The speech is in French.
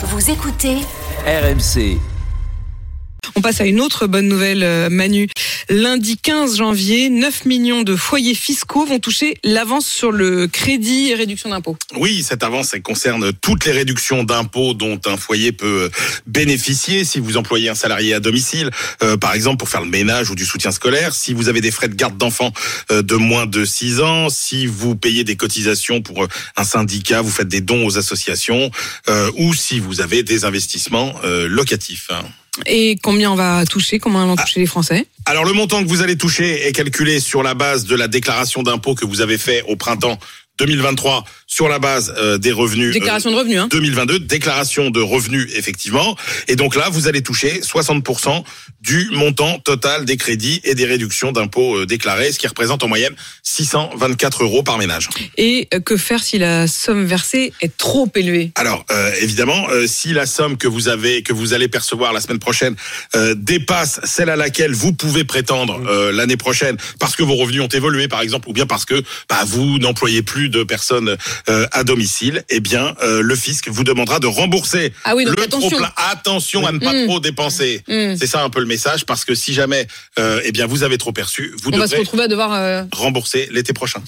Vous écoutez RMC. On passe à une autre bonne nouvelle, euh, Manu. Lundi 15 janvier, 9 millions de foyers fiscaux vont toucher l'avance sur le crédit et réduction d'impôts. Oui, cette avance concerne toutes les réductions d'impôts dont un foyer peut bénéficier si vous employez un salarié à domicile, euh, par exemple pour faire le ménage ou du soutien scolaire, si vous avez des frais de garde d'enfants euh, de moins de 6 ans, si vous payez des cotisations pour euh, un syndicat, vous faites des dons aux associations, euh, ou si vous avez des investissements euh, locatifs. hein. Et combien on va toucher Comment vont toucher les Français? Alors le montant que vous allez toucher est calculé sur la base de la déclaration d'impôt que vous avez fait au printemps 2023 sur la base euh, des revenus. euh, Déclaration de revenus, hein 2022, déclaration de revenus effectivement. Et donc là, vous allez toucher 60% du montant total des crédits et des réductions d'impôts euh, déclarés, ce qui représente en moyenne 624 euros par ménage. Et euh, que faire si la somme versée est trop élevée? Alors euh, évidemment, euh, si la somme que vous avez, que vous allez percevoir la semaine prochaine euh, dépasse celle à laquelle vous pouvez prétendre euh, l'année prochaine, parce que vos revenus ont évolué par exemple, ou bien parce que bah, vous n'employez plus de personnes euh, à domicile, eh bien euh, le fisc vous demandera de rembourser Ah oui, donc le attention. Attention à ne pas Mm. trop dépenser. Mm. C'est ça un peu le message, parce que si jamais euh, eh bien vous avez trop perçu, vous On va se devrez retrouver à devoir... rembourser l'été prochain.